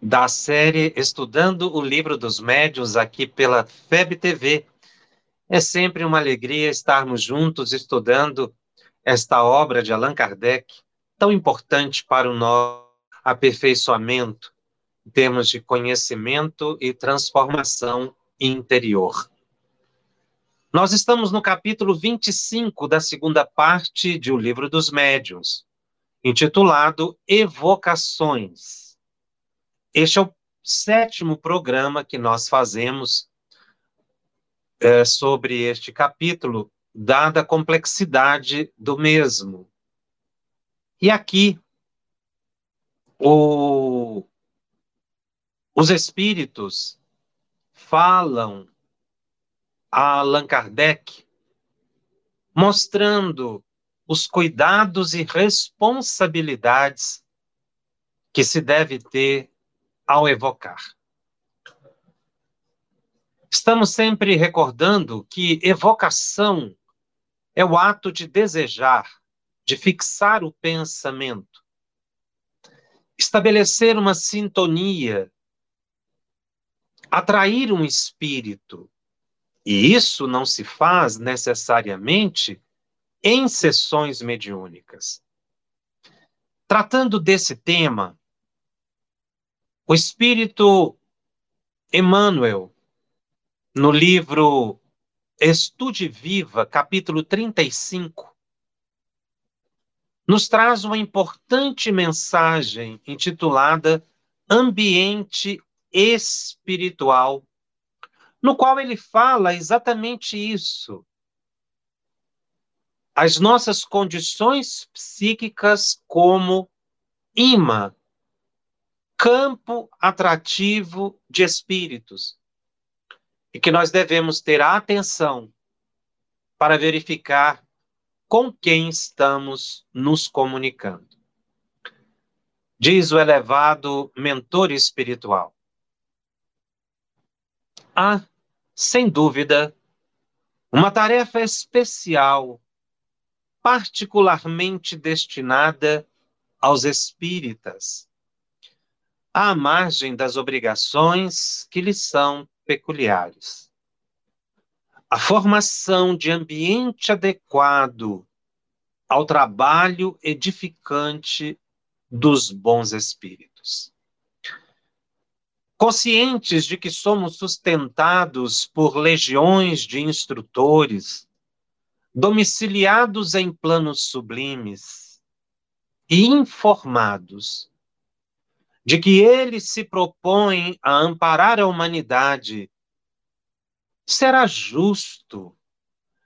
da série Estudando o Livro dos Médiuns aqui pela FEB TV. É sempre uma alegria estarmos juntos estudando esta obra de Allan Kardec, tão importante para o nosso aperfeiçoamento em termos de conhecimento e transformação interior. Nós estamos no capítulo 25 da segunda parte de O Livro dos Médiuns, intitulado Evocações. Este é o sétimo programa que nós fazemos é, sobre este capítulo, dada a complexidade do mesmo. E aqui, o, os espíritos falam a Allan Kardec, mostrando os cuidados e responsabilidades que se deve ter ao evocar. Estamos sempre recordando que evocação é o ato de desejar, de fixar o pensamento, estabelecer uma sintonia, atrair um espírito. E isso não se faz necessariamente em sessões mediúnicas. Tratando desse tema, o Espírito Emmanuel, no livro Estude Viva, capítulo 35, nos traz uma importante mensagem intitulada Ambiente Espiritual, no qual ele fala exatamente isso. As nossas condições psíquicas como imã campo atrativo de espíritos e que nós devemos ter atenção para verificar com quem estamos nos comunicando. Diz o elevado mentor espiritual. Há, sem dúvida, uma tarefa especial, particularmente destinada aos espíritas à margem das obrigações que lhes são peculiares. A formação de ambiente adequado ao trabalho edificante dos bons espíritos. Conscientes de que somos sustentados por legiões de instrutores, domiciliados em planos sublimes e informados de que ele se propõe a amparar a humanidade, será justo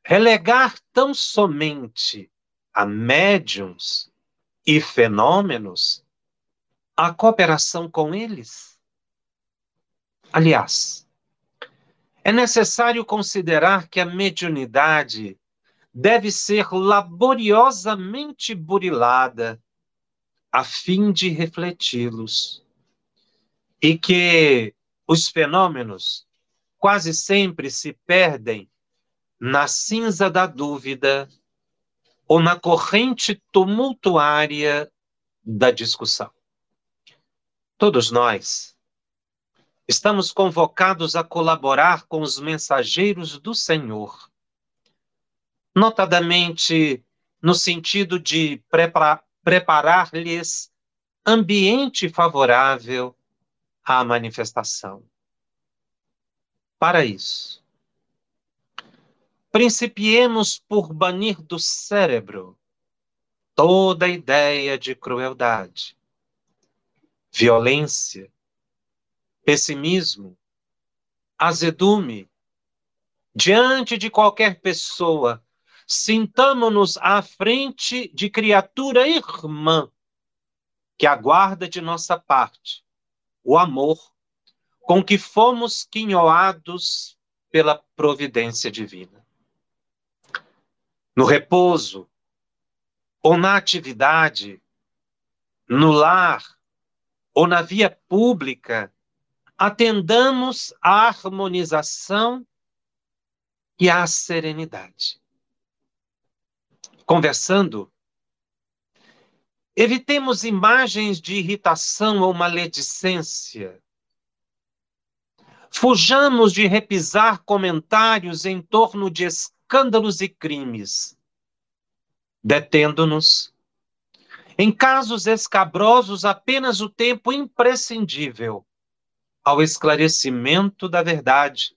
relegar tão somente a médiums e fenômenos a cooperação com eles? Aliás, é necessário considerar que a mediunidade deve ser laboriosamente burilada a fim de refleti-los. E que os fenômenos quase sempre se perdem na cinza da dúvida ou na corrente tumultuária da discussão. Todos nós estamos convocados a colaborar com os mensageiros do Senhor, notadamente no sentido de preparar-lhes ambiente favorável à manifestação. Para isso, principiemos por banir do cérebro toda ideia de crueldade, violência, pessimismo, azedume diante de qualquer pessoa Sintamo-nos à frente de criatura irmã que aguarda de nossa parte o amor, com que fomos quinhoados pela providência divina. No repouso, ou na atividade, no lar, ou na via pública, atendamos à harmonização e à serenidade. Conversando, evitemos imagens de irritação ou maledicência. Fujamos de repisar comentários em torno de escândalos e crimes, detendo-nos em casos escabrosos apenas o tempo imprescindível ao esclarecimento da verdade,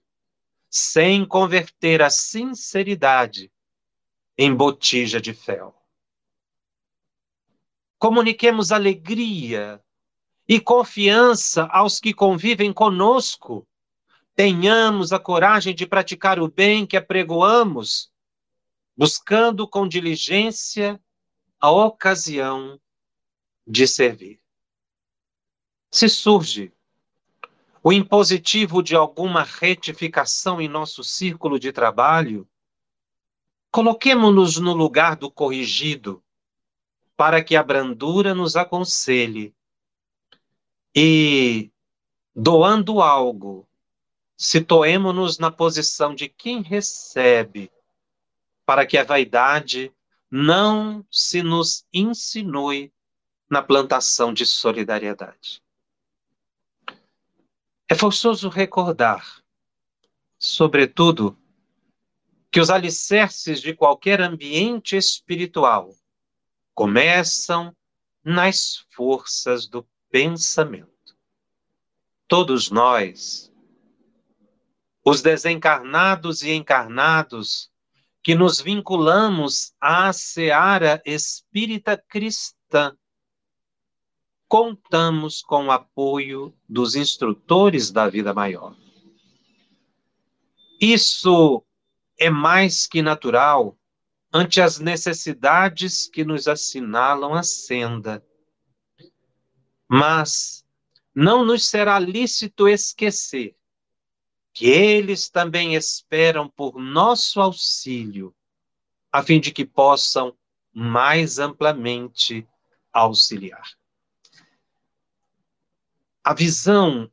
sem converter a sinceridade em botija de fel. Comuniquemos alegria e confiança aos que convivem conosco. Tenhamos a coragem de praticar o bem que apregoamos, buscando com diligência a ocasião de servir. Se surge o impositivo de alguma retificação em nosso círculo de trabalho, coloquemo-nos no lugar do corrigido, para que a brandura nos aconselhe e, doando algo, situemo-nos na posição de quem recebe, para que a vaidade não se nos insinue na plantação de solidariedade. É forçoso recordar, sobretudo, que os alicerces de qualquer ambiente espiritual começam nas forças do pensamento. Todos nós, os desencarnados e encarnados, que nos vinculamos à seara espírita cristã. Contamos com o apoio dos instrutores da vida maior. Isso é mais que natural ante as necessidades que nos assinalam a senda. Mas não nos será lícito esquecer que eles também esperam por nosso auxílio, a fim de que possam mais amplamente auxiliar. A visão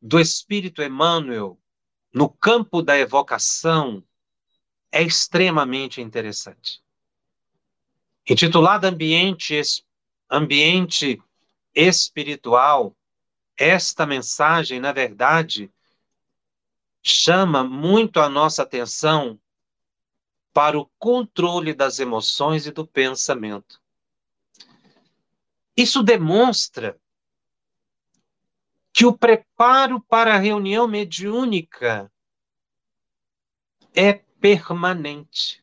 do Espírito Emmanuel no campo da evocação é extremamente interessante. Intitulada Ambiente, Ambiente Espiritual, esta mensagem, na verdade, chama muito a nossa atenção para o controle das emoções e do pensamento. Isso demonstra que o preparo para a reunião mediúnica é permanente.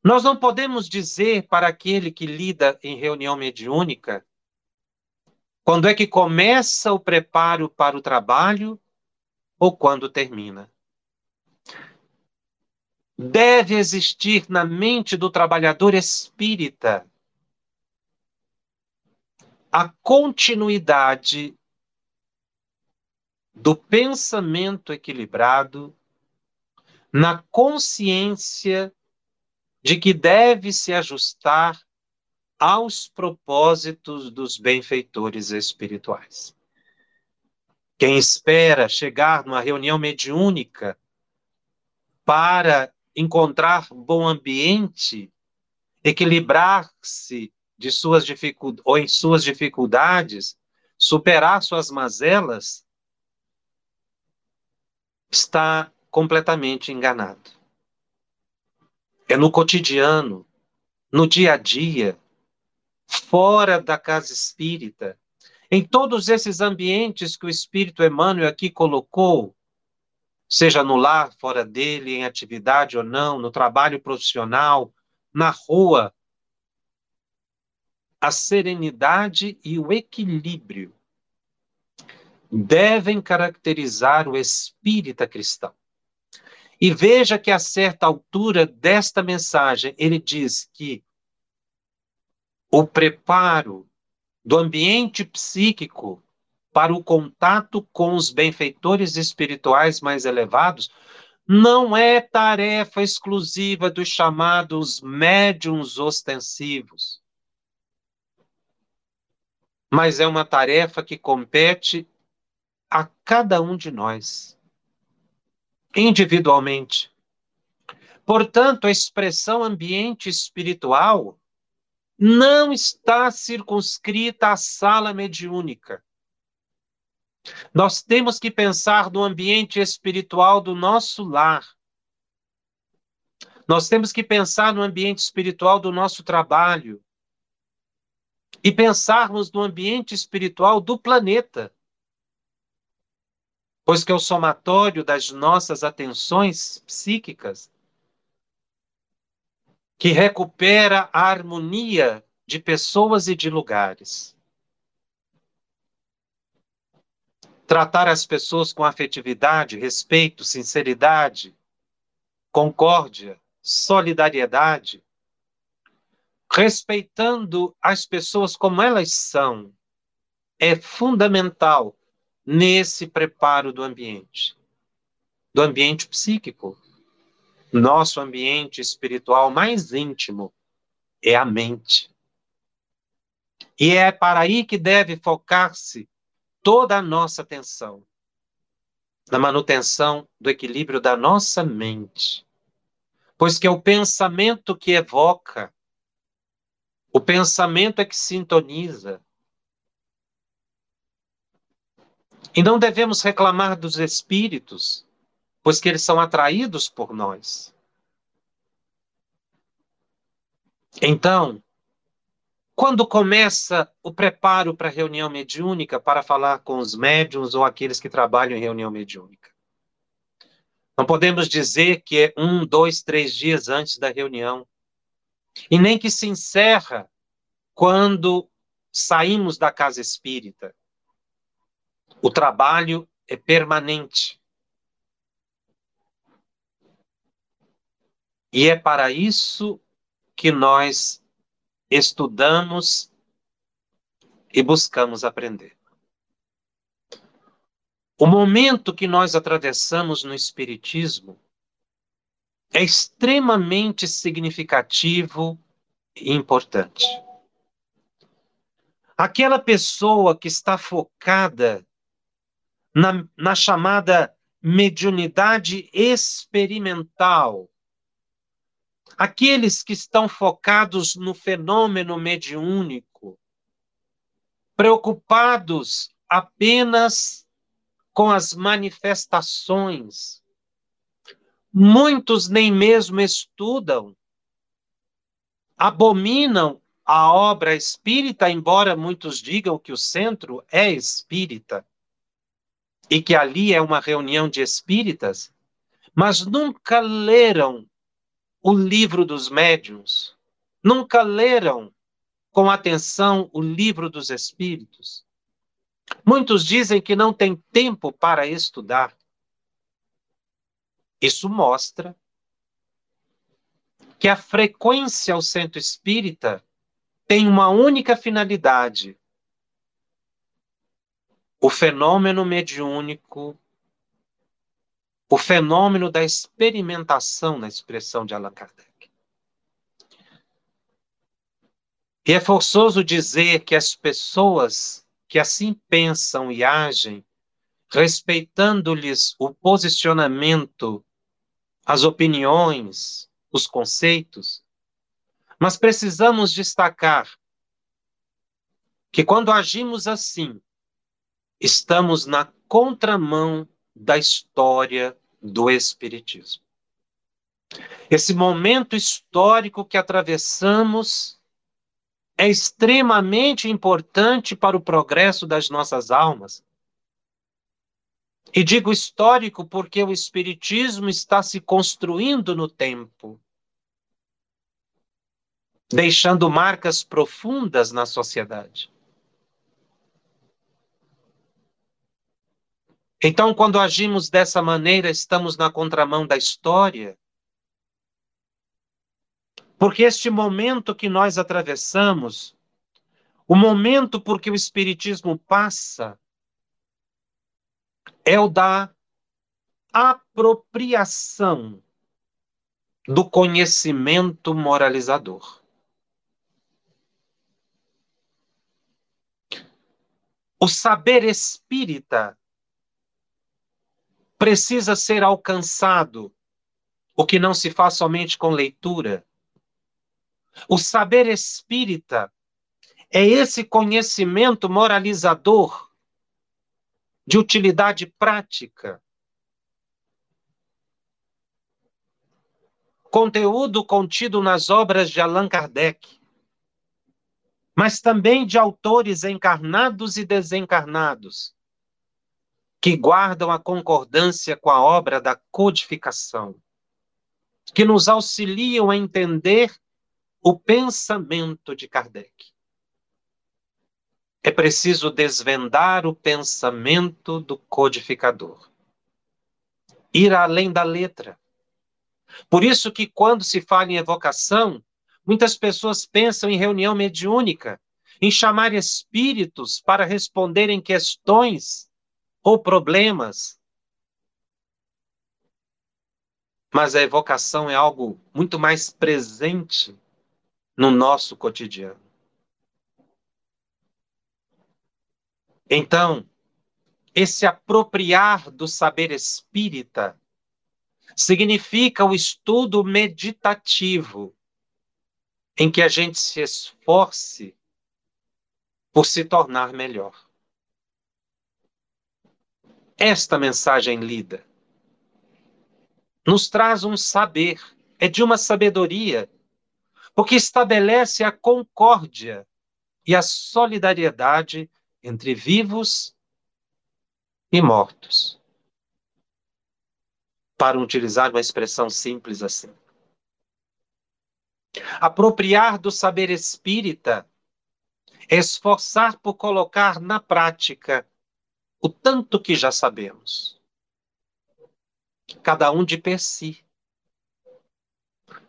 Nós não podemos dizer para aquele que lida em reunião mediúnica quando é que começa o preparo para o trabalho ou quando termina. Deve existir na mente do trabalhador espírita a continuidade do pensamento equilibrado na consciência de que deve se ajustar aos propósitos dos benfeitores espirituais. Quem espera chegar numa reunião mediúnica para encontrar bom ambiente, equilibrar-se de suas dificuldades ou em suas dificuldades, superar suas mazelas, está completamente enganado. É no cotidiano, no dia a dia, fora da casa espírita, em todos esses ambientes que o Espírito Emmanuel aqui colocou, seja no lar, fora dele, em atividade ou não, no trabalho profissional, na rua, a serenidade e o equilíbrio devem caracterizar o espírita cristão. E veja que a certa altura desta mensagem, ele diz que o preparo do ambiente psíquico para o contato com os benfeitores espirituais mais elevados, não é tarefa exclusiva dos chamados médiums ostensivos, mas é uma tarefa que compete a cada um de nós, individualmente. Portanto, a expressão ambiente espiritual não está circunscrita à sala mediúnica. Nós temos que pensar no ambiente espiritual do nosso lar. Nós temos que pensar no ambiente espiritual do nosso trabalho. E pensarmos no ambiente espiritual do planeta. Pois que é o somatório das nossas atenções psíquicas que recupera a harmonia de pessoas e de lugares. Tratar as pessoas com afetividade, respeito, sinceridade, concórdia, solidariedade, respeitando as pessoas como elas são, é fundamental nesse preparo do ambiente, do ambiente psíquico. Nosso ambiente espiritual mais íntimo é a mente. E é para aí que deve focar-se toda a nossa atenção na manutenção do equilíbrio da nossa mente. Pois que é o pensamento que evoca, o pensamento é que sintoniza. E não devemos reclamar dos espíritos, pois que eles são atraídos por nós. Então, quando começa o preparo para a reunião mediúnica para falar com os médiums ou aqueles que trabalham em reunião mediúnica? Não podemos dizer que é um, dois, três dias antes da reunião. E nem que se encerra quando saímos da casa espírita. O trabalho é permanente. E é para isso que nós estudamos e buscamos aprender. O momento que nós atravessamos no Espiritismo é extremamente significativo e importante. Aquela pessoa que está focada na, na chamada mediunidade experimental, Aqueles que estão focados no fenômeno mediúnico, preocupados apenas com as manifestações, muitos nem mesmo estudam, abominam a obra espírita, embora muitos digam que o centro é espírita e que ali é uma reunião de espíritas, mas nunca leram o livro dos médiuns? Nunca leram com atenção o livro dos espíritos? Muitos dizem que não tem tempo para estudar. Isso mostra que a frequência ao centro espírita tem uma única finalidade: o fenômeno mediúnico o fenômeno da experimentação na expressão de Allan Kardec. E é forçoso dizer que as pessoas que assim pensam e agem, respeitando-lhes o posicionamento, as opiniões, os conceitos, mas precisamos destacar que quando agimos assim, estamos na contramão da história do Espiritismo. Esse momento histórico que atravessamos é extremamente importante para o progresso das nossas almas. E digo histórico porque o Espiritismo está se construindo no tempo, deixando marcas profundas na sociedade. Então, quando agimos dessa maneira, estamos na contramão da história. Porque este momento que nós atravessamos, o momento por que o Espiritismo passa, é o da apropriação do conhecimento moralizador. O saber espírita precisa ser alcançado, o que não se faz somente com leitura. O saber espírita é esse conhecimento moralizador de utilidade prática. Conteúdo contido nas obras de Allan Kardec, mas também de autores encarnados e desencarnados, que guardam a concordância com a obra da codificação, que nos auxiliam a entender o pensamento de Kardec. É preciso desvendar o pensamento do codificador. Ir além da letra. Por isso que quando se fala em evocação, Muitas pessoas pensam em reunião mediúnica, em chamar espíritos para responderem questões ou problemas. Mas a evocação é algo muito mais presente no nosso cotidiano. Então, esse apropriar do saber espírita significa o estudo meditativo em que a gente se esforce por se tornar melhor. Esta mensagem lida nos traz um saber, é de uma sabedoria, porque estabelece a concórdia e a solidariedade entre vivos e mortos. Para utilizar uma expressão simples assim. Apropriar do saber espírita, esforçar por colocar na prática o tanto que já sabemos. Cada um de per si.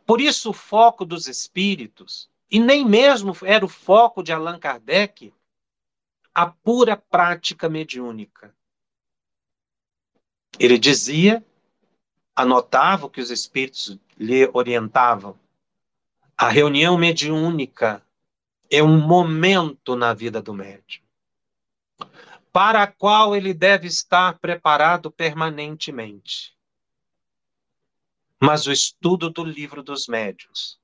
Por isso, o foco dos espíritos, e nem mesmo era o foco de Allan Kardec, a pura prática mediúnica. Ele dizia, anotava o que os espíritos lhe orientavam, a reunião mediúnica é um momento na vida do médium, para a qual ele deve estar preparado permanentemente. Mas o estudo do livro dos médiuns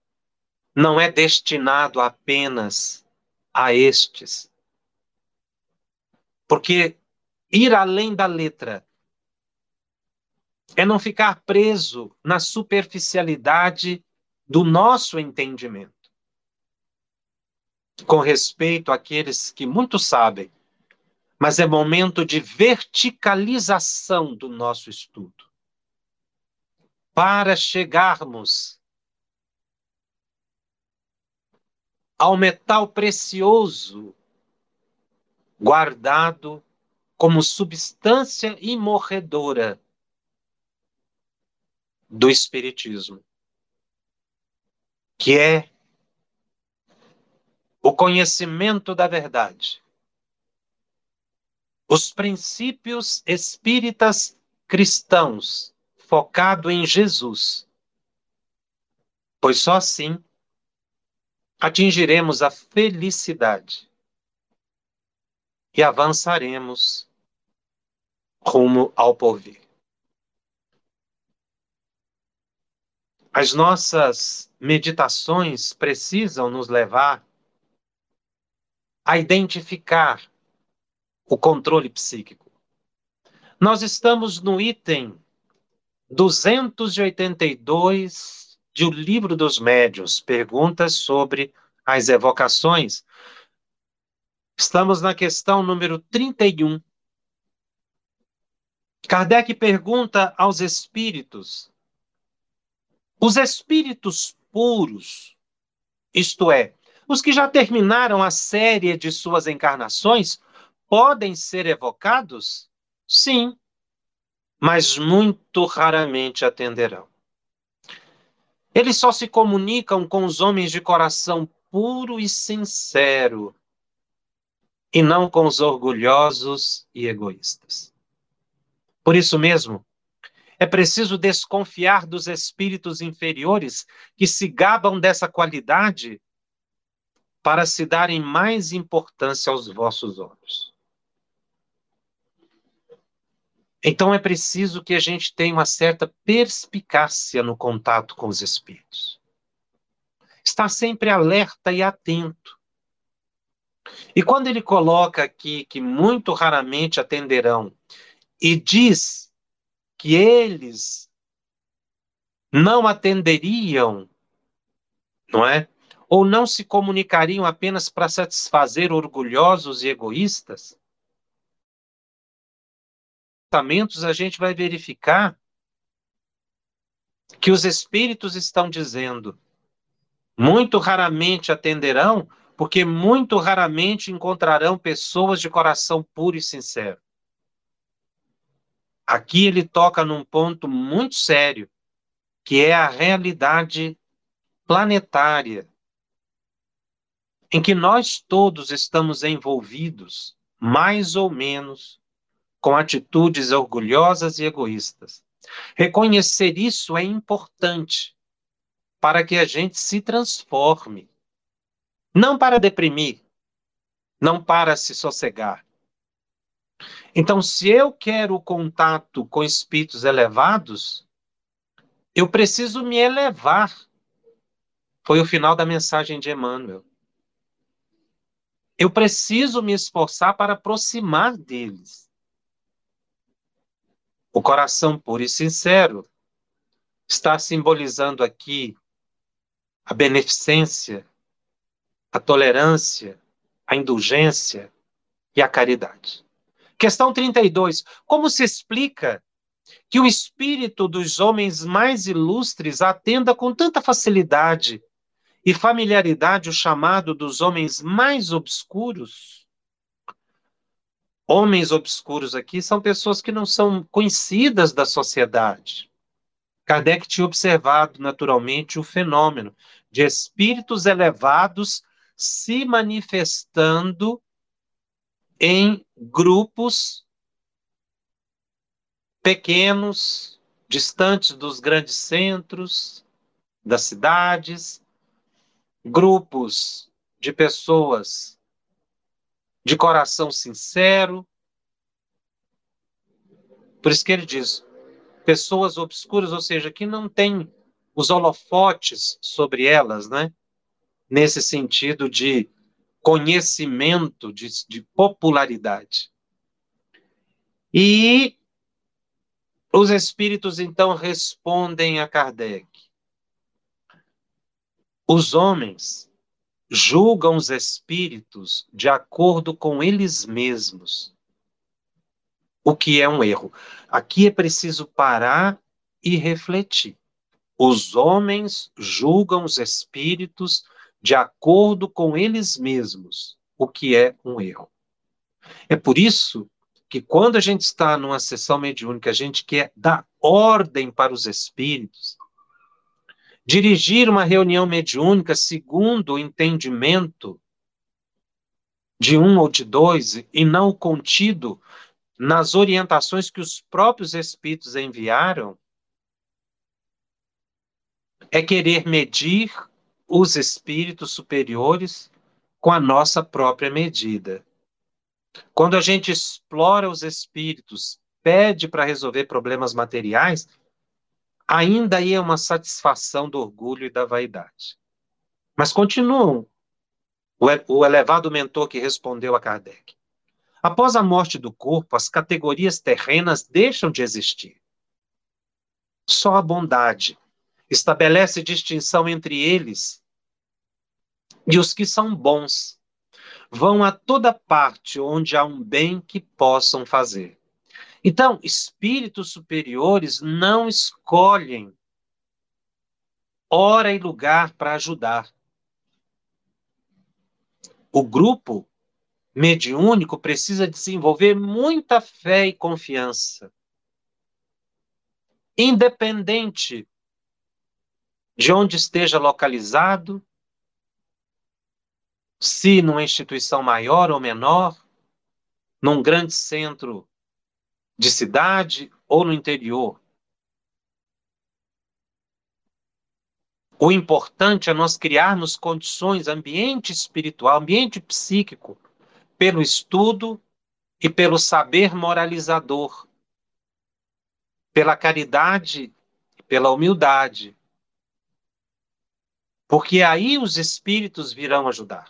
não é destinado apenas a estes. Porque ir além da letra é não ficar preso na superficialidade do nosso entendimento. Com respeito àqueles que muito sabem, mas é momento de verticalização do nosso estudo. Para chegarmos ao metal precioso guardado como substância imorredora do Espiritismo que é o conhecimento da verdade. Os princípios espíritas cristãos focado em Jesus. Pois só assim atingiremos a felicidade e avançaremos rumo ao porvir. As nossas meditações precisam nos levar a identificar o controle psíquico. Nós estamos no item 282 de O Livro dos Médios, perguntas sobre as evocações. Estamos na questão número 31. Kardec pergunta aos espíritos os espíritos puros, isto é, os que já terminaram a série de suas encarnações, podem ser evocados? Sim, mas muito raramente atenderão. Eles só se comunicam com os homens de coração puro e sincero, e não com os orgulhosos e egoístas. Por isso mesmo, é preciso desconfiar dos espíritos inferiores que se gabam dessa qualidade para se darem mais importância aos vossos olhos. Então é preciso que a gente tenha uma certa perspicácia no contato com os espíritos. Está sempre alerta e atento. E quando ele coloca aqui que muito raramente atenderão e diz que eles não atenderiam, não é? Ou não se comunicariam apenas para satisfazer orgulhosos e egoístas? A gente vai verificar que os espíritos estão dizendo muito raramente atenderão, porque muito raramente encontrarão pessoas de coração puro e sincero. Aqui ele toca num ponto muito sério, que é a realidade planetária, em que nós todos estamos envolvidos, mais ou menos, com atitudes orgulhosas e egoístas. Reconhecer isso é importante para que a gente se transforme. Não para deprimir, não para se sossegar. Então, se eu quero contato com espíritos elevados, eu preciso me elevar. Foi o final da mensagem de Emmanuel. Eu preciso me esforçar para aproximar deles. O coração puro e sincero está simbolizando aqui a beneficência, a tolerância, a indulgência e a caridade. Questão 32. Como se explica que o espírito dos homens mais ilustres atenda com tanta facilidade e familiaridade o chamado dos homens mais obscuros? Homens obscuros aqui são pessoas que não são conhecidas da sociedade. Kardec tinha observado naturalmente o fenômeno de espíritos elevados se manifestando em grupos pequenos, distantes dos grandes centros das cidades, grupos de pessoas de coração sincero. Por isso que ele diz: pessoas obscuras, ou seja, que não têm os holofotes sobre elas, né? Nesse sentido de conhecimento, de, de popularidade. E os espíritos então respondem a Kardec. Os homens julgam os espíritos de acordo com eles mesmos, o que é um erro. Aqui é preciso parar e refletir. Os homens julgam os espíritos de acordo com eles mesmos, o que é um erro. É por isso que quando a gente está numa sessão mediúnica, a gente quer dar ordem para os espíritos, dirigir uma reunião mediúnica segundo o entendimento de um ou de dois e não contido nas orientações que os próprios espíritos enviaram, é querer medir os espíritos superiores com a nossa própria medida. Quando a gente explora os espíritos, pede para resolver problemas materiais, ainda aí é uma satisfação do orgulho e da vaidade. Mas continuam o elevado mentor que respondeu a Kardec. Após a morte do corpo, as categorias terrenas deixam de existir. Só a bondade estabelece distinção entre eles e os que são bons. Vão a toda parte onde há um bem que possam fazer. Então, espíritos superiores não escolhem hora e lugar para ajudar. O grupo mediúnico precisa desenvolver muita fé e confiança. Independente de onde esteja localizado, se numa instituição maior ou menor, num grande centro de cidade ou no interior. O importante é nós criarmos condições, ambiente espiritual, ambiente psíquico, pelo estudo e pelo saber moralizador, pela caridade e pela humildade. Porque aí os espíritos virão ajudar.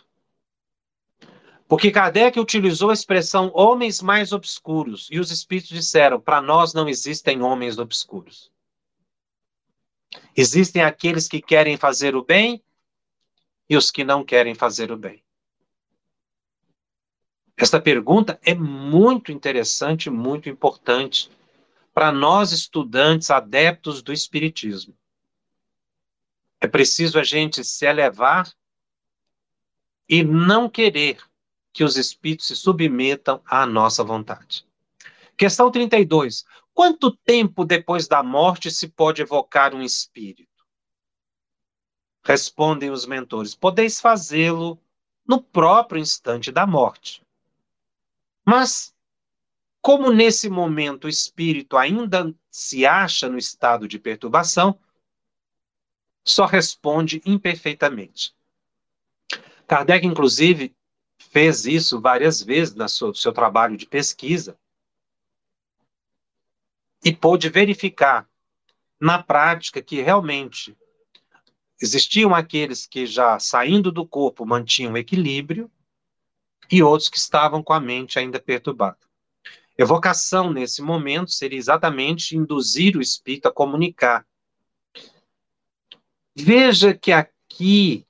Porque Kardec utilizou a expressão homens mais obscuros, e os espíritos disseram: para nós não existem homens obscuros. Existem aqueles que querem fazer o bem e os que não querem fazer o bem. Esta pergunta é muito interessante, muito importante para nós estudantes adeptos do Espiritismo. É preciso a gente se elevar e não querer que os espíritos se submetam à nossa vontade. Questão 32. Quanto tempo depois da morte se pode evocar um espírito? Respondem os mentores: Podeis fazê-lo no próprio instante da morte. Mas, como nesse momento o espírito ainda se acha no estado de perturbação, só responde imperfeitamente. Kardec, inclusive, fez isso várias vezes no seu, seu trabalho de pesquisa e pôde verificar na prática que realmente existiam aqueles que já saindo do corpo mantinham equilíbrio e outros que estavam com a mente ainda perturbada. Evocação nesse momento seria exatamente induzir o espírito a comunicar. Veja que aqui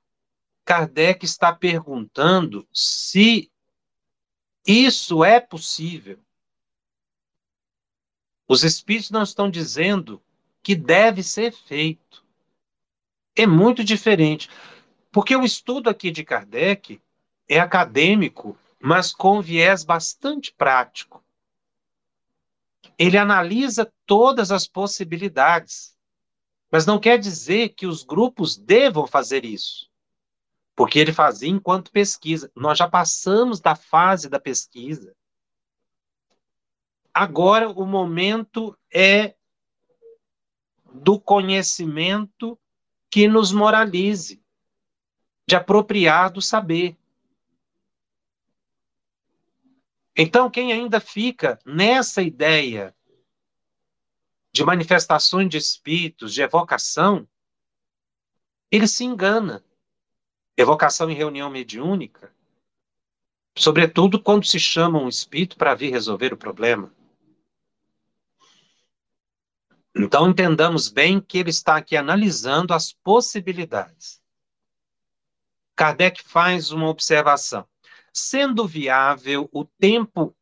Kardec está perguntando se isso é possível. Os espíritos não estão dizendo que deve ser feito. É muito diferente. Porque o estudo aqui de Kardec é acadêmico, mas com viés bastante prático. Ele analisa todas as possibilidades, mas não quer dizer que os grupos devam fazer isso porque ele fazia enquanto pesquisa. Nós já passamos da fase da pesquisa. Agora o momento é do conhecimento que nos moralize, de apropriar do saber. Então, quem ainda fica nessa ideia de manifestações de espíritos, de evocação, ele se engana evocação em reunião mediúnica, sobretudo quando se chama um espírito para vir resolver o problema. Então entendamos bem que ele está aqui analisando as possibilidades. Kardec faz uma observação. Sendo viável o tempo,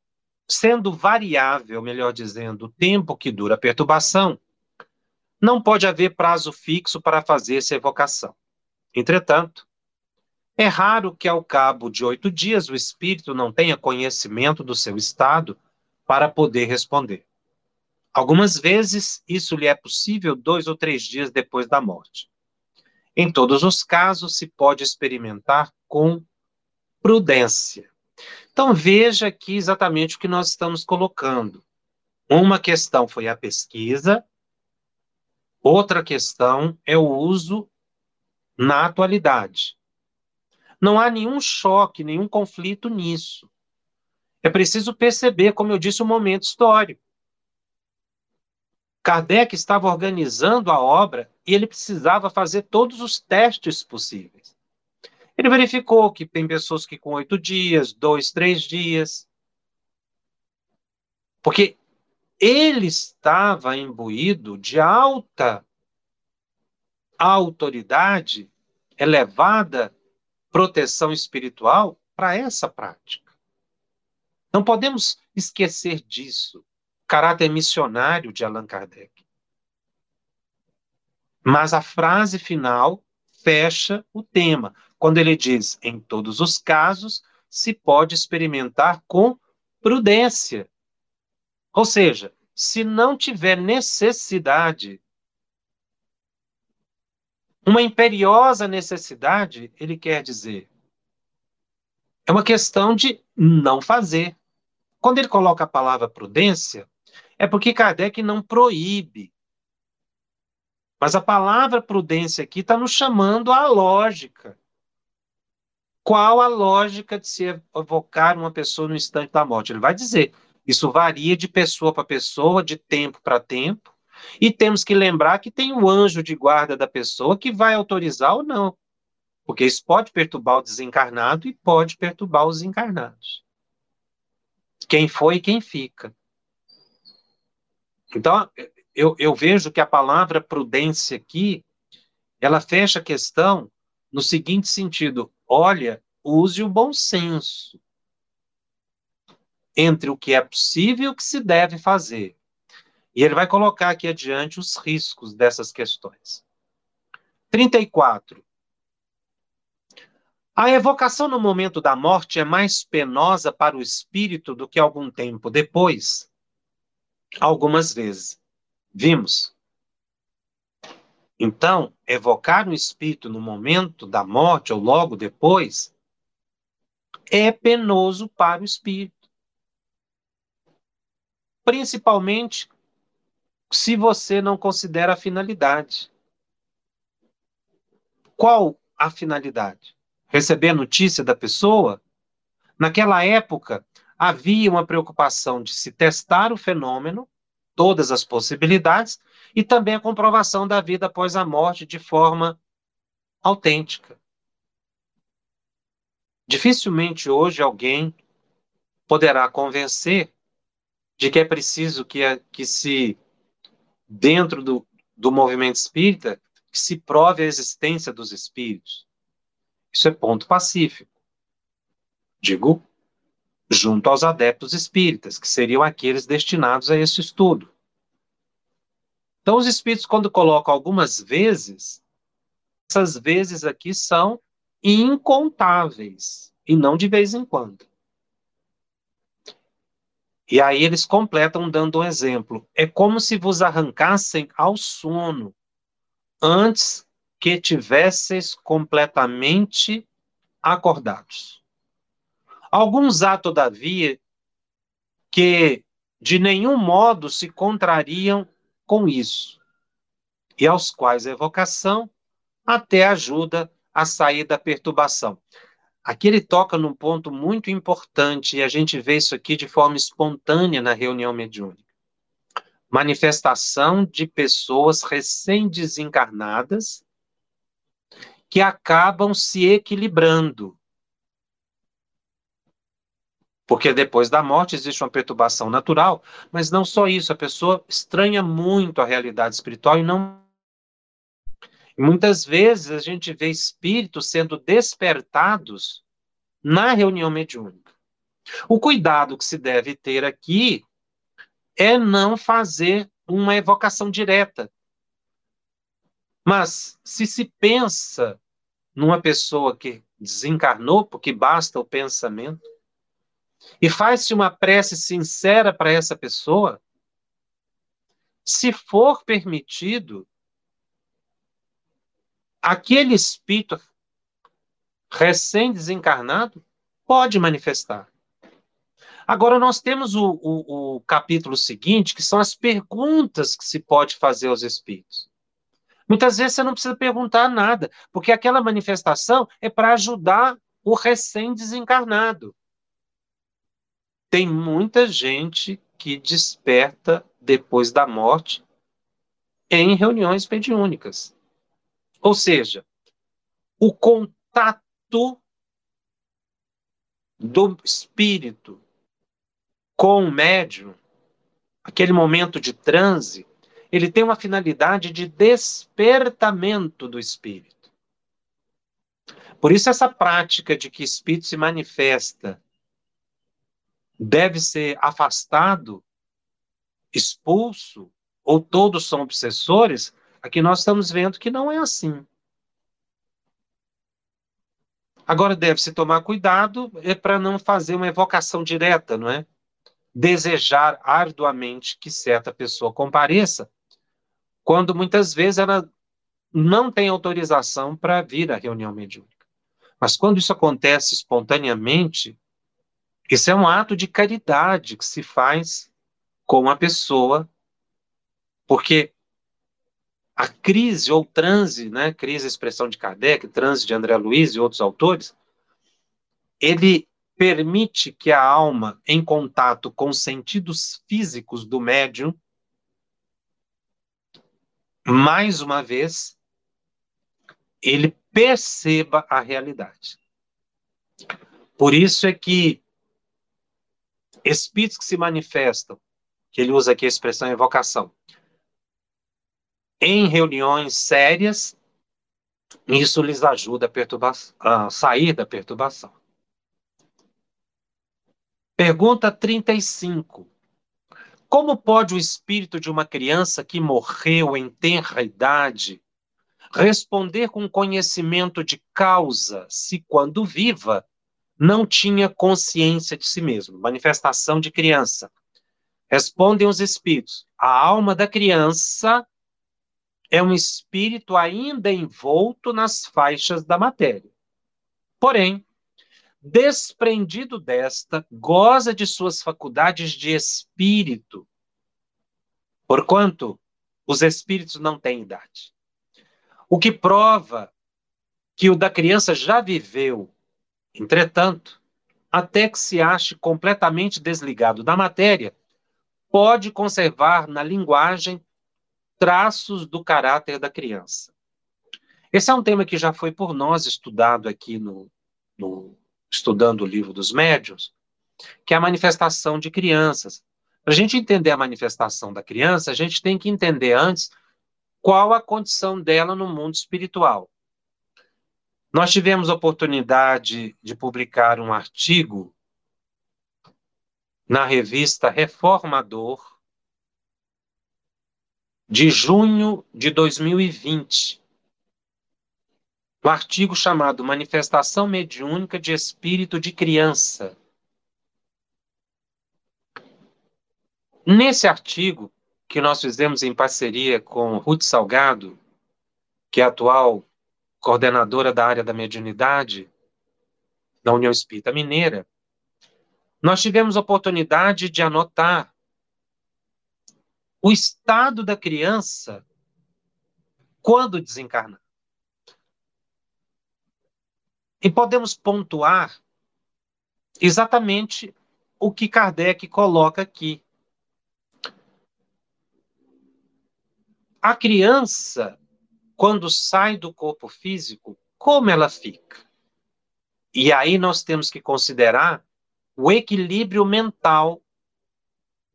sendo variável, melhor dizendo, o tempo que dura a perturbação, não pode haver prazo fixo para fazer essa evocação. Entretanto, é raro que, ao cabo de oito dias, o espírito não tenha conhecimento do seu estado para poder responder. Algumas vezes, isso lhe é possível dois ou três dias depois da morte. Em todos os casos, se pode experimentar com prudência. Então, veja aqui exatamente o que nós estamos colocando. Uma questão foi a pesquisa, outra questão é o uso na atualidade. Não há nenhum choque, nenhum conflito nisso. É preciso perceber, como eu disse, o momento histórico. Kardec estava organizando a obra e ele precisava fazer todos os testes possíveis. Ele verificou que tem pessoas que com oito dias, dois, três dias. Porque ele estava imbuído de alta autoridade elevada proteção espiritual para essa prática. Não podemos esquecer disso, caráter missionário de Allan Kardec. Mas a frase final fecha o tema, quando ele diz: em todos os casos, se pode experimentar com prudência. Ou seja, se não tiver necessidade uma imperiosa necessidade, ele quer dizer. É uma questão de não fazer. Quando ele coloca a palavra prudência, é porque Kardec não proíbe. Mas a palavra prudência aqui está nos chamando à lógica. Qual a lógica de se evocar uma pessoa no instante da morte? Ele vai dizer, isso varia de pessoa para pessoa, de tempo para tempo, e temos que lembrar que tem o anjo de guarda da pessoa que vai autorizar ou não. Porque isso pode perturbar o desencarnado e pode perturbar os encarnados. Quem foi e quem fica. Então, eu, eu vejo que a palavra prudência aqui, ela fecha a questão no seguinte sentido: olha, use o bom senso entre o que é possível e o que se deve fazer. E ele vai colocar aqui adiante os riscos dessas questões. 34. A evocação no momento da morte é mais penosa para o espírito do que algum tempo depois? Algumas vezes. Vimos. Então, evocar um espírito no momento da morte ou logo depois é penoso para o espírito. Principalmente se você não considera a finalidade. Qual a finalidade? Receber a notícia da pessoa? Naquela época, havia uma preocupação de se testar o fenômeno todas as possibilidades e também a comprovação da vida após a morte de forma autêntica. Dificilmente hoje alguém poderá convencer de que é preciso que, que se, dentro do, do movimento espírita, que se prove a existência dos espíritos. Isso é ponto pacífico. Digo junto aos adeptos espíritas, que seriam aqueles destinados a esse estudo. Então, os espíritos, quando colocam algumas vezes, essas vezes aqui são incontáveis, e não de vez em quando. E aí eles completam dando um exemplo. É como se vos arrancassem ao sono antes que tivesseis completamente acordados. Alguns há, todavia, que de nenhum modo se contrariam com isso, e aos quais a evocação até ajuda a sair da perturbação. Aqui ele toca num ponto muito importante, e a gente vê isso aqui de forma espontânea na reunião mediúnica. Manifestação de pessoas recém-desencarnadas que acabam se equilibrando porque depois da morte existe uma perturbação natural, mas não só isso, a pessoa estranha muito a realidade espiritual e não. Muitas vezes a gente vê espíritos sendo despertados na reunião mediúnica. O cuidado que se deve ter aqui é não fazer uma evocação direta. Mas se se pensa numa pessoa que desencarnou, porque basta o pensamento, e faz-se uma prece sincera para essa pessoa, se for permitido, aquele espírito recém-desencarnado pode manifestar. Agora, nós temos o, o, o, capítulo seguinte, que são as perguntas que se pode fazer aos espíritos. Muitas vezes você não precisa perguntar nada, porque aquela manifestação é para ajudar o recém-desencarnado tem muita gente que desperta depois da morte em reuniões mediúnicas. Ou seja, o contato do espírito com o médium, aquele momento de transe, ele tem uma finalidade de despertamento do espírito. Por isso, essa prática de que espírito se manifesta deve ser afastado, expulso, ou todos são obsessores, aqui nós estamos vendo que não é assim. Agora deve-se tomar cuidado é para não fazer uma evocação direta, não é? Desejar arduamente que certa pessoa compareça, quando muitas vezes ela não tem autorização para vir à reunião mediúnica. Mas quando isso acontece espontaneamente, isso é um ato de caridade que se faz com a pessoa, porque a crise ou transe, né, crise expressão de Kardec, transe de André Luiz e outros autores, ele permite que a alma, em contato com os sentidos físicos do médium, mais uma vez, ele perceba a realidade. Por isso é que espíritos que se manifestam, que ele usa aqui a expressão evocação, em reuniões sérias, isso lhes ajuda a, a sair da perturbação. Pergunta 35. Como pode o espírito de uma criança que morreu em tenra idade responder com conhecimento de causa se, quando viva, não tinha consciência de si mesmo? Manifestação de criança. Respondem os espíritos: a alma da criança é um espírito ainda envolto nas faixas da matéria. Porém, desprendido desta, goza de suas faculdades de espírito, porquanto os espíritos não têm idade. O que prova que o da criança já viveu, entretanto, até que se ache completamente desligado da matéria, pode conservar na linguagem traços do caráter da criança. Esse é um tema que já foi por nós estudado aqui no, no estudando o livro dos médiuns, que é a manifestação de crianças. Para a gente entender a manifestação da criança, a gente tem que entender antes qual a condição dela no mundo espiritual. Nós tivemos a oportunidade de publicar um artigo na revista Reformador, de junho de 2020. Um artigo chamado Manifestação Mediúnica de Espírito de Criança. Nesse artigo, que nós fizemos em parceria com Ruth Salgado, que é atual coordenadora da área da mediunidade da União Espírita Mineira, nós tivemos oportunidade de anotar o estado da criança quando desencarnar. E podemos pontuar exatamente o que Kardec coloca aqui. A criança, quando sai do corpo físico, como ela fica? E aí nós temos que considerar o equilíbrio mental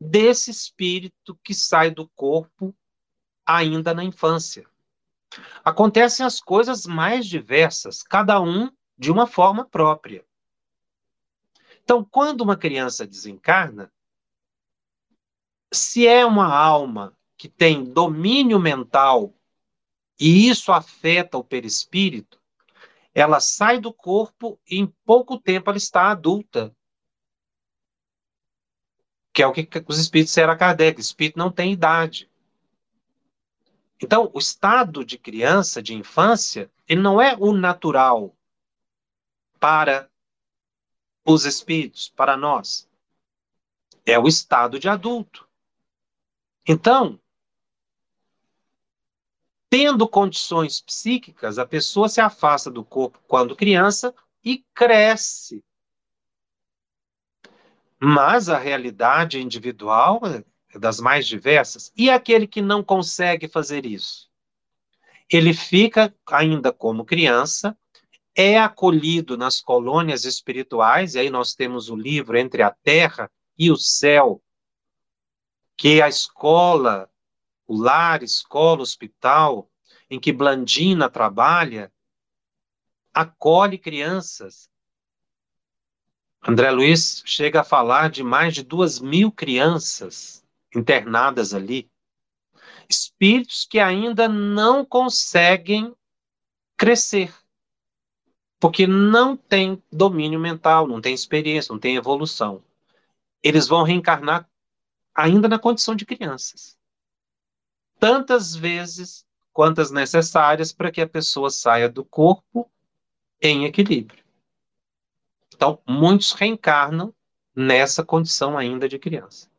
desse espírito que sai do corpo ainda na infância. Acontecem as coisas mais diversas, cada um de uma forma própria. Então, quando uma criança desencarna, se é uma alma que tem domínio mental e isso afeta o perispírito, ela sai do corpo e em pouco tempo ela está adulta que é o que os espíritos disseram a Kardec, espírito não tem idade. Então, o estado de criança, de infância, ele não é o natural para os espíritos, para nós. É o estado de adulto. Então, tendo condições psíquicas, a pessoa se afasta do corpo quando criança e cresce mas a realidade individual é das mais diversas. E aquele que não consegue fazer isso? Ele fica ainda como criança, é acolhido nas colônias espirituais, e aí nós temos o livro Entre a Terra e o Céu, que é a escola, o lar, escola, hospital, em que Blandina trabalha, acolhe crianças André Luiz chega a falar de mais de duas mil crianças internadas ali, espíritos que ainda não conseguem crescer, porque não tem domínio mental, não tem experiência, não tem evolução. Eles vão reencarnar ainda na condição de crianças. Tantas vezes quantas necessárias para que a pessoa saia do corpo em equilíbrio. Então, muitos reencarnam nessa condição ainda de criança.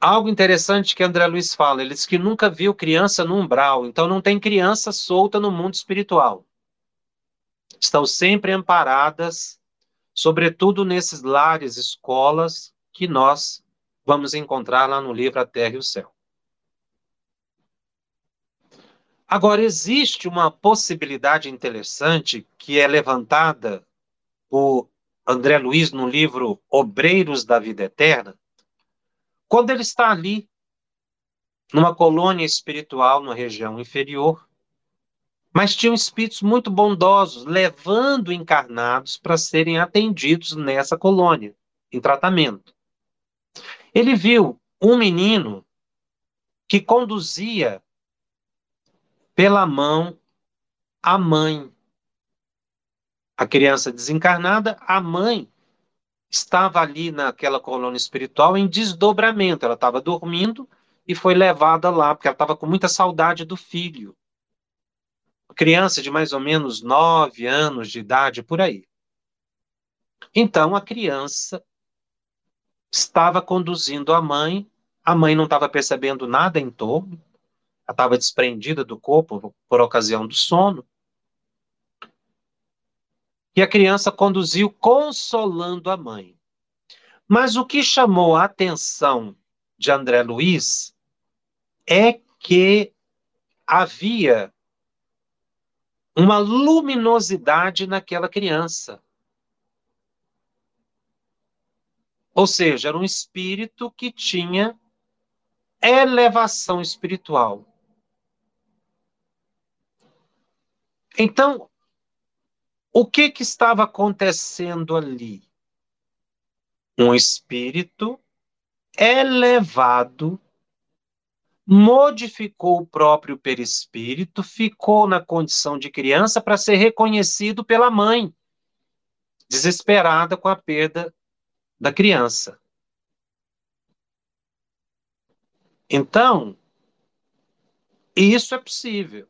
Algo interessante que André Luiz fala, ele diz que nunca viu criança no umbral, então não tem criança solta no mundo espiritual. Estão sempre amparadas, sobretudo nesses lares, escolas que nós vamos encontrar lá no livro A Terra e o Céu. Agora, existe uma possibilidade interessante que é levantada por André Luiz no livro Obreiros da Vida Eterna, quando ele está ali, numa colônia espiritual na região inferior, mas tinham espíritos muito bondosos levando encarnados para serem atendidos nessa colônia, em tratamento. Ele viu um menino que conduzia pela mão a mãe. A criança desencarnada, a mãe estava ali naquela colônia espiritual em desdobramento. Ela estava dormindo e foi levada lá, porque ela estava com muita saudade do filho. criança de mais ou menos nove anos de idade, por aí. Então a criança estava conduzindo a mãe, a mãe não estava percebendo nada em torno, estava desprendida do corpo por ocasião do sono. E a criança conduziu consolando a mãe. Mas o que chamou a atenção de André Luiz é que havia uma luminosidade naquela criança. Ou seja, era um espírito que tinha elevação espiritual. Então, o que, que estava acontecendo ali? Um espírito elevado modificou o próprio perispírito, ficou na condição de criança para ser reconhecido pela mãe, desesperada com a perda da criança. Então, isso é possível.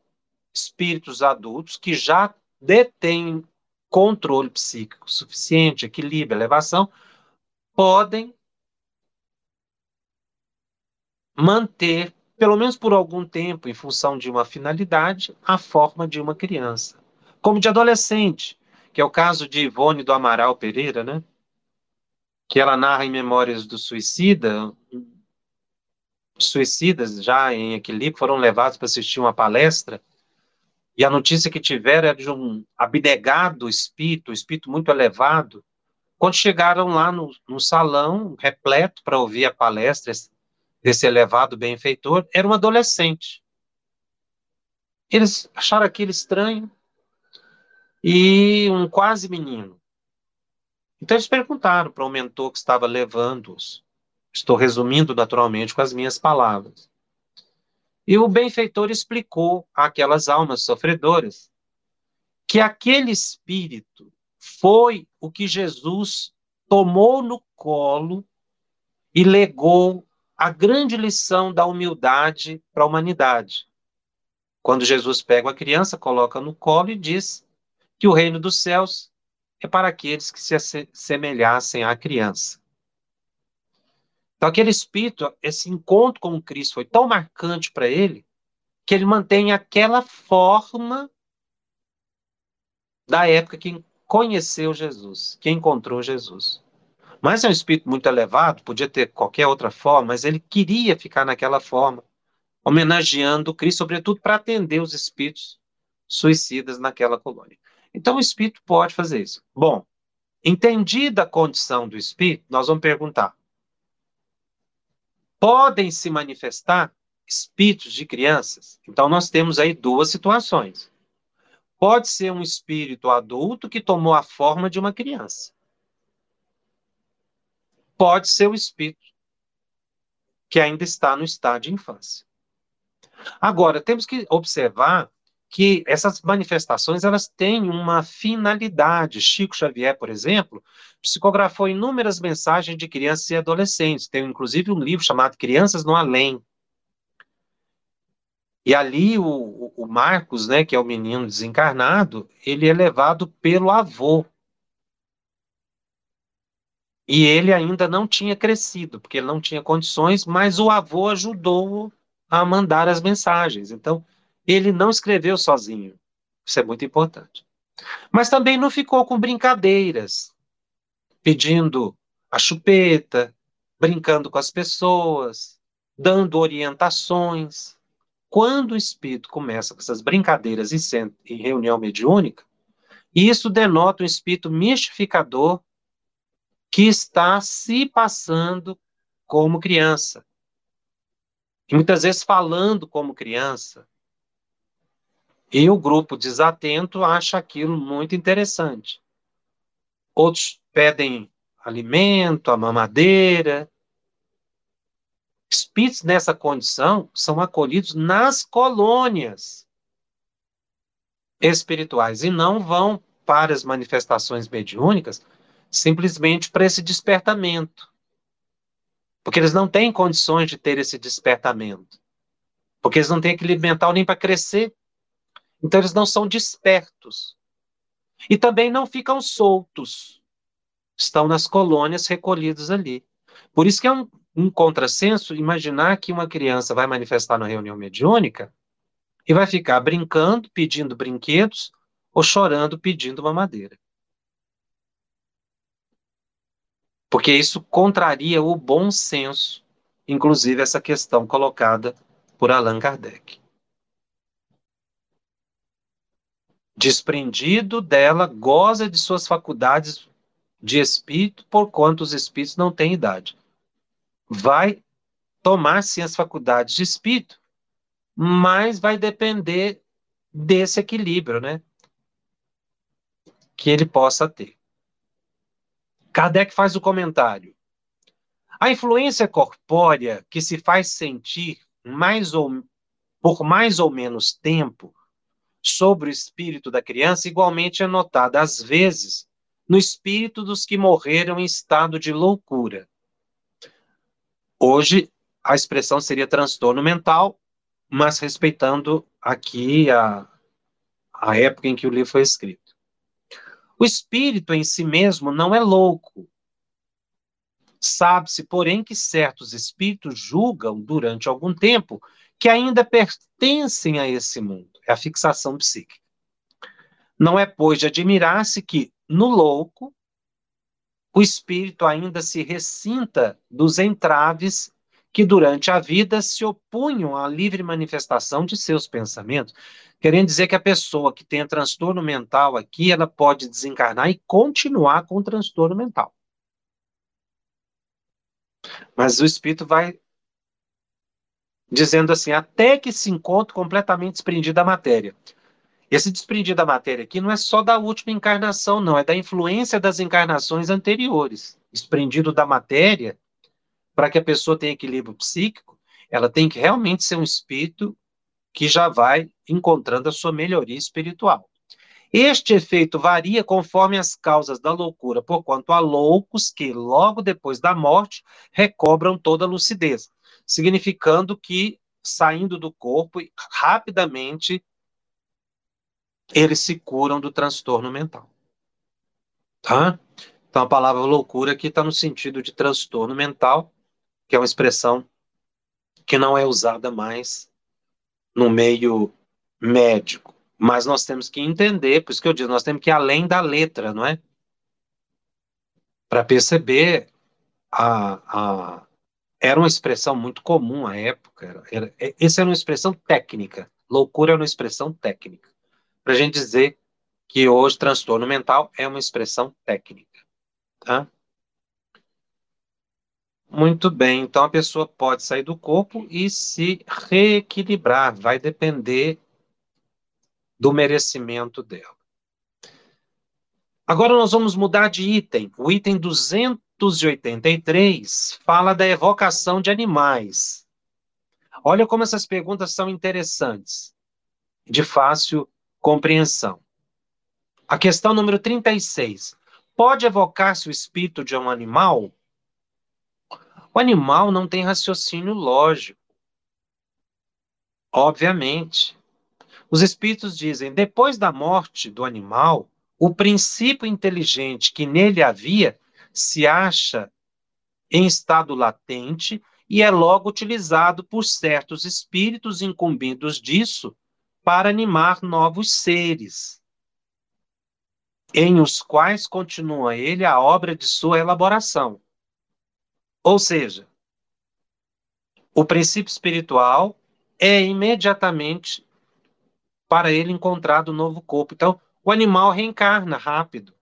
Espíritos adultos que já detêm controle psíquico suficiente, equilíbrio, elevação, podem manter, pelo menos por algum tempo, em função de uma finalidade, a forma de uma criança. Como de adolescente, que é o caso de Ivone do Amaral Pereira, né? que ela narra em Memórias do Suicida, suicidas já em equilíbrio foram levados para assistir uma palestra e a notícia que tiveram era de um abnegado espírito, um espírito muito elevado. Quando chegaram lá no, no salão, repleto para ouvir a palestra desse elevado benfeitor, era um adolescente. Eles acharam aquilo estranho e um quase menino. Então eles perguntaram para o mentor que estava levando-os. Estou resumindo naturalmente com as minhas palavras. E o benfeitor explicou àquelas almas sofredoras que aquele espírito foi o que Jesus tomou no colo e legou a grande lição da humildade para a humanidade. Quando Jesus pega a criança, coloca no colo e diz que o reino dos céus é para aqueles que se assemelhassem à criança. Então, aquele espírito, esse encontro com Cristo foi tão marcante para ele, que ele mantém aquela forma da época que conheceu Jesus, que encontrou Jesus. Mas é um espírito muito elevado, podia ter qualquer outra forma, mas ele queria ficar naquela forma, homenageando Cristo, sobretudo para atender os espíritos suicidas naquela colônia. Então o espírito pode fazer isso. Bom, entendida a condição do espírito, nós vamos perguntar: podem se manifestar espíritos de crianças? Então nós temos aí duas situações. Pode ser um espírito adulto que tomou a forma de uma criança. Pode ser o espírito que ainda está no estado de infância. Agora, temos que observar que essas manifestações elas têm uma finalidade. Chico Xavier, por exemplo, psicografou inúmeras mensagens de crianças e adolescentes. Tem inclusive um livro chamado Crianças no Além. E ali o, o Marcos, né, que é o menino desencarnado, ele é levado pelo avô. E ele ainda não tinha crescido, porque ele não tinha condições, mas o avô ajudou a mandar as mensagens. Então, ele não escreveu sozinho. Isso é muito importante. Mas também não ficou com brincadeiras, pedindo a chupeta, brincando com as pessoas, dando orientações. Quando o espírito começa com essas brincadeiras em, reunião mediúnica, isso denota um espírito mistificador que está se passando como criança. E muitas vezes falando como criança. E o grupo desatento acha aquilo muito interessante. Outros pedem alimento, a mamadeira. Espíritos nessa condição são acolhidos nas colônias espirituais e não vão para as manifestações mediúnicas simplesmente para esse despertamento. Porque eles não têm condições de ter esse despertamento. Porque eles não têm equilíbrio mental nem para crescer. Então eles não são despertos. E também não ficam soltos. Estão nas colônias recolhidos ali. Por isso que é um, um contrassenso imaginar que uma criança vai manifestar na reunião mediúnica e vai ficar brincando, pedindo brinquedos ou chorando, pedindo uma madeira. porque isso contraria o bom senso, inclusive essa questão colocada por Allan Kardec. Desprendido dela, goza de suas faculdades de espírito, porquanto os espíritos não têm idade. Vai tomar sim as faculdades de espírito, mas vai depender desse equilíbrio, né? Que ele possa ter. Kardec faz o comentário. A influência corpórea que se faz sentir mais ou, por mais ou menos tempo sobre o espírito da criança igualmente é notada, às vezes, no espírito dos que morreram em estado de loucura. Hoje, a expressão seria transtorno mental, mas respeitando aqui a, a época em que o livro foi escrito. O espírito em si mesmo não é louco. Sabe-se, porém, que certos espíritos julgam durante algum tempo que ainda pertencem a esse mundo. É a fixação psíquica. Não é, pois, de admirar-se que, no louco, o espírito ainda se ressinta dos entraves que durante a vida se opunham à livre manifestação de seus pensamentos. Querendo dizer que a pessoa que tem transtorno mental aqui, ela pode desencarnar e continuar com o transtorno mental. Mas o espírito vai dizendo assim, até que se encontre completamente desprendido da matéria. Esse desprendido da matéria aqui não é só da última encarnação, não, é da influência das encarnações anteriores. Desprendido da matéria para que a pessoa tenha equilíbrio psíquico, ela tem que realmente ser um espírito que já vai encontrando a sua melhoria espiritual. Este efeito varia conforme as causas da loucura, porquanto há loucos que, logo depois da morte, recobram toda a lucidez, significando que, saindo do corpo, rapidamente eles se curam do transtorno mental. Tá? Então, a palavra loucura aqui está no sentido de transtorno mental, que é uma expressão que não é usada mais no meio médico. Mas nós temos que entender, por isso que eu digo, nós temos que ir além da letra, não é? Para perceber a, a, era uma expressão muito comum à época. Era, era, é, essa era uma expressão técnica. Loucura é uma expressão técnica. Para a gente dizer que hoje transtorno mental é uma expressão técnica. Tá? Muito bem, então a pessoa pode sair do corpo e se reequilibrar, vai depender do merecimento dela. Agora nós vamos mudar de item. O item 283 fala da evocação de animais. Olha como essas perguntas são interessantes, de fácil compreensão. A questão número 36. Pode evocar-se o espírito de um animal? O animal não tem raciocínio lógico. Obviamente. Os espíritos dizem: depois da morte do animal, o princípio inteligente que nele havia se acha em estado latente e é logo utilizado por certos espíritos incumbidos disso para animar novos seres, em os quais continua ele a obra de sua elaboração. Ou seja, o princípio espiritual é imediatamente para ele encontrado um novo corpo. Então, o animal reencarna rápido.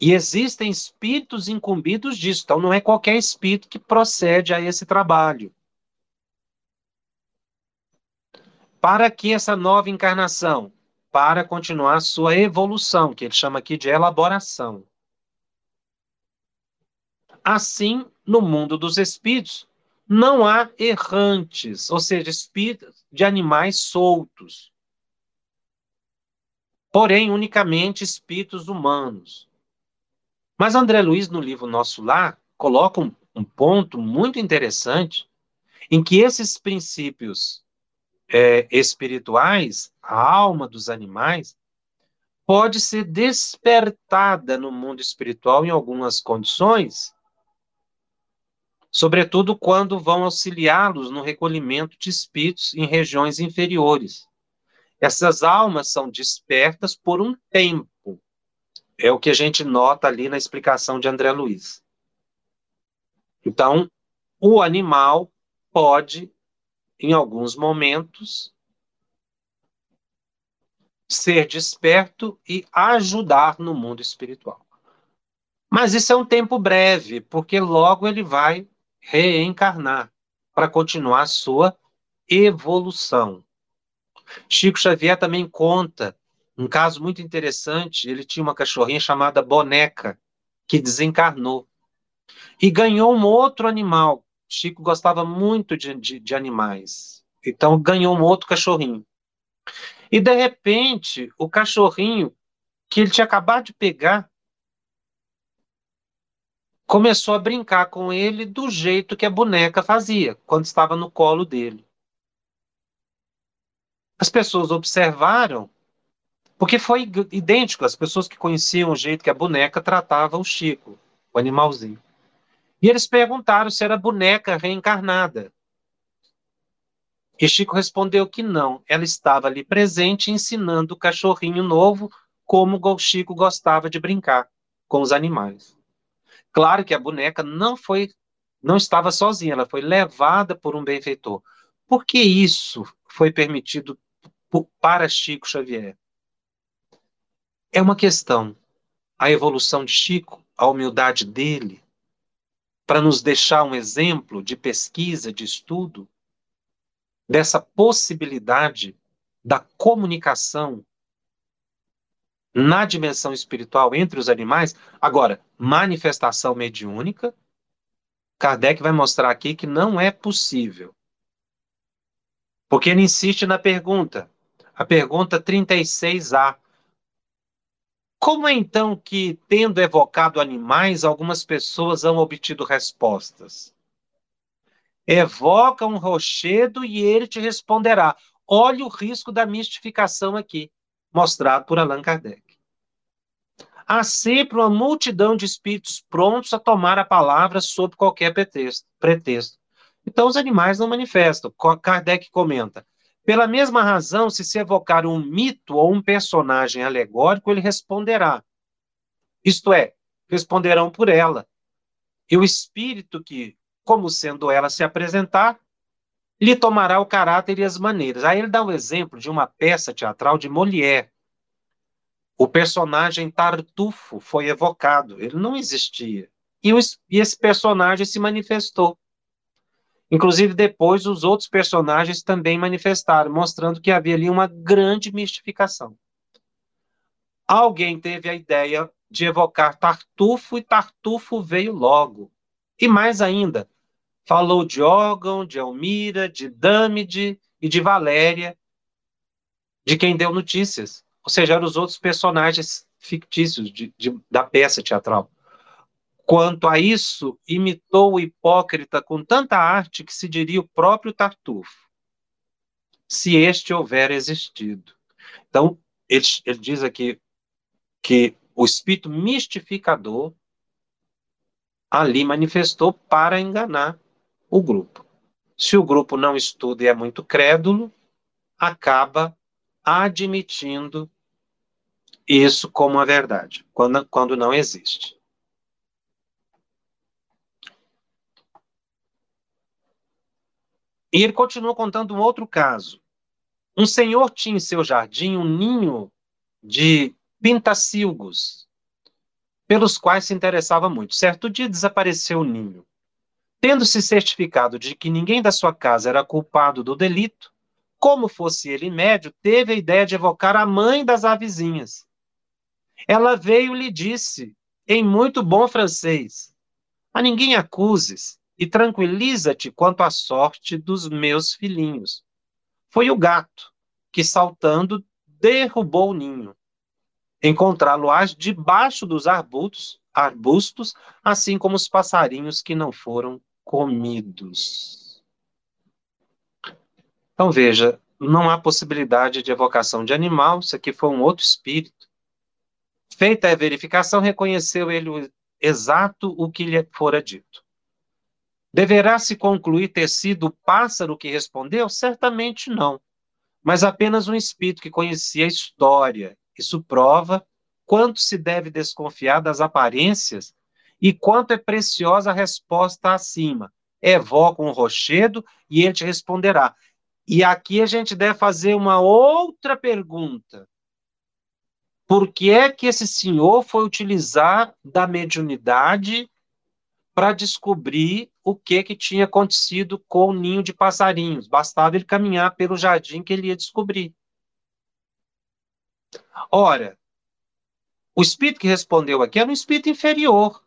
E existem espíritos incumbidos disso. Então, não é qualquer espírito que procede a esse trabalho. Para que essa nova encarnação? Para continuar sua evolução, que ele chama aqui de elaboração. Assim, no mundo dos espíritos, não há errantes, ou seja, espíritos de animais soltos. Porém, unicamente espíritos humanos. Mas André Luiz, no livro Nosso Lar, coloca um, um ponto muito interessante em que esses princípios é, espirituais, a alma dos animais, pode ser despertada no mundo espiritual em algumas condições, sobretudo quando vão auxiliá-los no recolhimento de espíritos em regiões inferiores. Essas almas são despertas por um tempo, é o que a gente nota ali na explicação de André Luiz. Então, o animal pode, em alguns momentos, ser desperto e ajudar no mundo espiritual. Mas isso é um tempo breve, porque logo ele vai reencarnar para continuar a sua evolução. Chico Xavier também conta um caso muito interessante, ele tinha uma cachorrinha chamada Boneca, que desencarnou. E ganhou um outro animal. Chico gostava muito de, de, de animais. Então ganhou um outro cachorrinho. E de repente, o cachorrinho que ele tinha acabado de pegar começou a brincar com ele do jeito que a boneca fazia quando estava no colo dele. As pessoas observaram porque foi idêntico, as pessoas que conheciam o jeito que a boneca tratava o Chico, o animalzinho. E eles perguntaram se era boneca reencarnada. E Chico respondeu que não, ela estava ali presente ensinando o cachorrinho novo como o Chico gostava de brincar com os animais. Claro que a boneca não foi, não estava sozinha, ela foi levada por um benfeitor. Por que isso foi permitido para Chico Xavier? É uma questão. A evolução de Chico, a humildade dele, para nos deixar um exemplo de pesquisa, de estudo, dessa possibilidade da comunicação na dimensão espiritual entre os animais. Agora, manifestação mediúnica, Kardec vai mostrar aqui que não é possível. Porque ele insiste na pergunta, a pergunta 36A. Como é então que, tendo evocado animais, algumas pessoas han obtido respostas? Evoca um rochedo e ele te responderá. Olhe o risco da mistificação aqui, mostrado por Allan Kardec. Há sempre uma multidão de espíritos prontos a tomar a palavra sob qualquer pretexto. Então, os animais não manifestam. Kardec comenta: pela mesma razão, se se evocar um mito ou um personagem alegórico, ele responderá. Isto é, responderão por ela. E o espírito que, como sendo ela se apresentar, lhe tomará o caráter e as maneiras. Aí ele dá o exemplo de uma peça teatral de Molière. O personagem Tartufo foi evocado, ele não existia. E, o, e esse personagem se manifestou. Inclusive, depois, os outros personagens também manifestaram, mostrando que havia ali uma grande mistificação. Alguém teve a ideia de evocar Tartufo e Tartufo veio logo. E mais ainda, falou de Órgão, de Elmira, de Dâmide e de Valéria, de quem deu notícias. Ou seja, eram os outros personagens fictícios de, de, da peça teatral. Quanto a isso, imitou o hipócrita com tanta arte que se diria o próprio Tartufo, se este houver existido. Então, ele, ele diz aqui que O espírito mistificador ali manifestou para enganar o grupo. Se o grupo não estuda e é muito crédulo, acaba admitindo isso como a verdade, quando, quando não existe. E ele continua contando um outro caso. Um senhor tinha em seu jardim um ninho de pintacilgos, pelos quais se interessava muito. Certo dia desapareceu o ninho. Tendo-se certificado de que ninguém da sua casa era culpado do delito, como fosse ele médio, teve a ideia de evocar a mãe das avezinhas. Ela veio e lhe disse, em muito bom francês: A ninguém acuses, e tranquiliza-te quanto à sorte dos meus filhinhos. Foi o gato que, saltando, derrubou o ninho. Encontrá-lo-ás debaixo dos arbustos, arbustos, assim como os passarinhos que não foram comidos. Então veja, não há possibilidade de evocação de animal, isso aqui foi um outro espírito. Feita a verificação, reconheceu ele exato o que lhe fora dito. Deverá se concluir ter sido o pássaro que respondeu? Certamente não, mas apenas um espírito que conhecia a história. Isso prova quanto se deve desconfiar das aparências e quanto é preciosa a resposta acima. Evoca um rochedo e ele te responderá. E aqui a gente deve fazer uma outra pergunta. Por que é que esse senhor foi utilizar da mediunidade para descobrir o que, que tinha acontecido com o ninho de passarinhos. Bastava ele caminhar pelo jardim que ele ia descobrir. Ora, o espírito que respondeu aqui era um espírito inferior,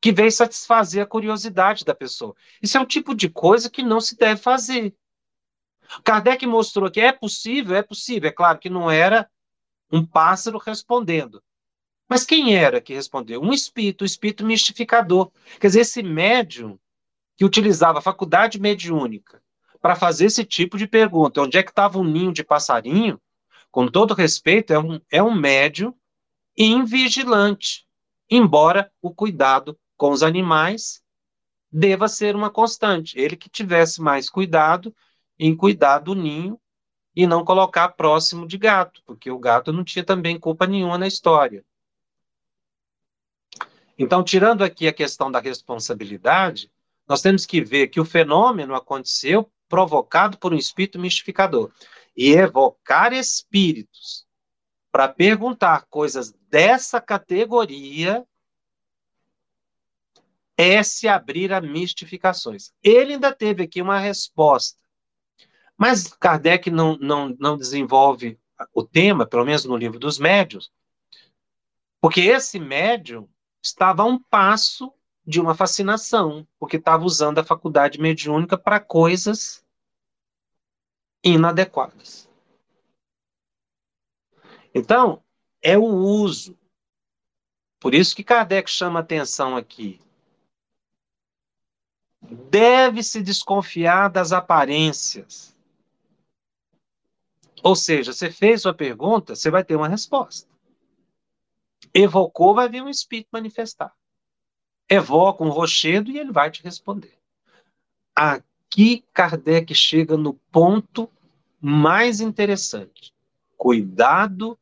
que veio satisfazer a curiosidade da pessoa. Isso é um tipo de coisa que não se deve fazer. Kardec mostrou que é possível, é possível. É claro que não era um pássaro respondendo, mas quem era que respondeu? Um espírito, um espírito mistificador. Quer dizer, esse médium que utilizava a faculdade mediúnica para fazer esse tipo de pergunta, onde é que estava um ninho de passarinho, com todo respeito, é um, é um médium invigilante, embora o cuidado com os animais deva ser uma constante. Ele que tivesse mais cuidado em cuidar do ninho e não colocar próximo de gato, porque o gato não tinha também culpa nenhuma na história. Então, tirando aqui a questão da responsabilidade, nós temos que ver que o fenômeno aconteceu provocado por um espírito mistificador. E evocar espíritos para perguntar coisas dessa categoria é se abrir a mistificações. Ele ainda teve aqui uma resposta. Mas Kardec não, não, não desenvolve o tema, pelo menos no livro dos médios, porque esse médium estava a um passo de uma fascinação, porque estava usando a faculdade mediúnica para coisas inadequadas. Então, é o uso. Por isso que Kardec chama atenção aqui. Deve-se desconfiar das aparências. Ou seja, você fez uma pergunta, você vai ter uma resposta. Evocou, vai vir um espírito manifestar. Evoca um rochedo e ele vai te responder. Aqui Kardec chega no ponto mais interessante. Cuidado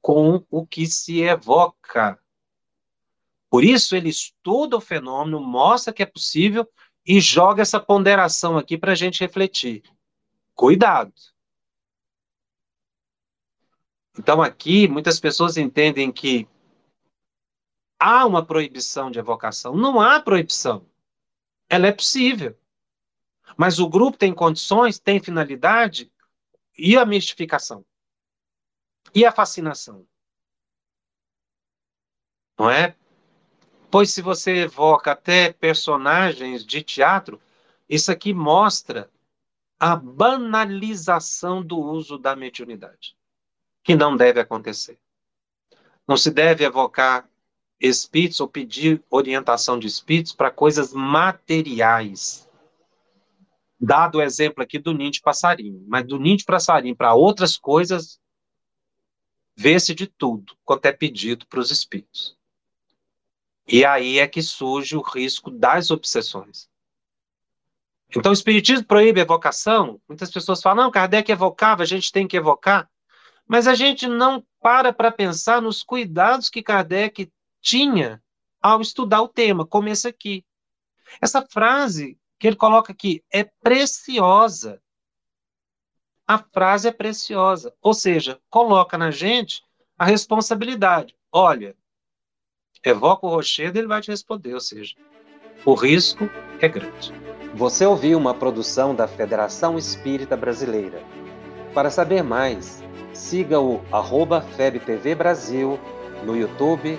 com o que se evoca. Por isso, ele estuda o fenômeno, mostra que é possível e joga essa ponderação aqui para a gente refletir. Cuidado. Então, aqui, muitas pessoas entendem que há uma proibição de evocação. Não há proibição. Ela é possível. Mas o grupo tem condições, tem finalidade e a mistificação. E a fascinação. Não é? Pois se você evoca até personagens de teatro, isso aqui mostra a banalização do uso da mediunidade, que não deve acontecer. Não se deve evocar espíritos ou pedir orientação de espíritos para coisas materiais. Dado o exemplo aqui do ninho de passarinho, mas do ninho de passarinho para outras coisas, vê-se de tudo quanto é pedido para os espíritos. E aí é que surge o risco das obsessões. Então, o Espiritismo proíbe evocação. Muitas pessoas falam, não, Kardec evocava, a gente tem que evocar. Mas a gente não para para pensar nos cuidados que Kardec tinha ao estudar o tema, como esse aqui. Essa frase que ele coloca aqui é preciosa. A frase é preciosa. Ou seja, coloca na gente a responsabilidade. Olha, evoca o rochedo, ele vai te responder. Ou seja, o risco é grande. Você ouviu uma produção da Federação Espírita Brasileira. Para saber mais, siga o FebTV Brasil no YouTube,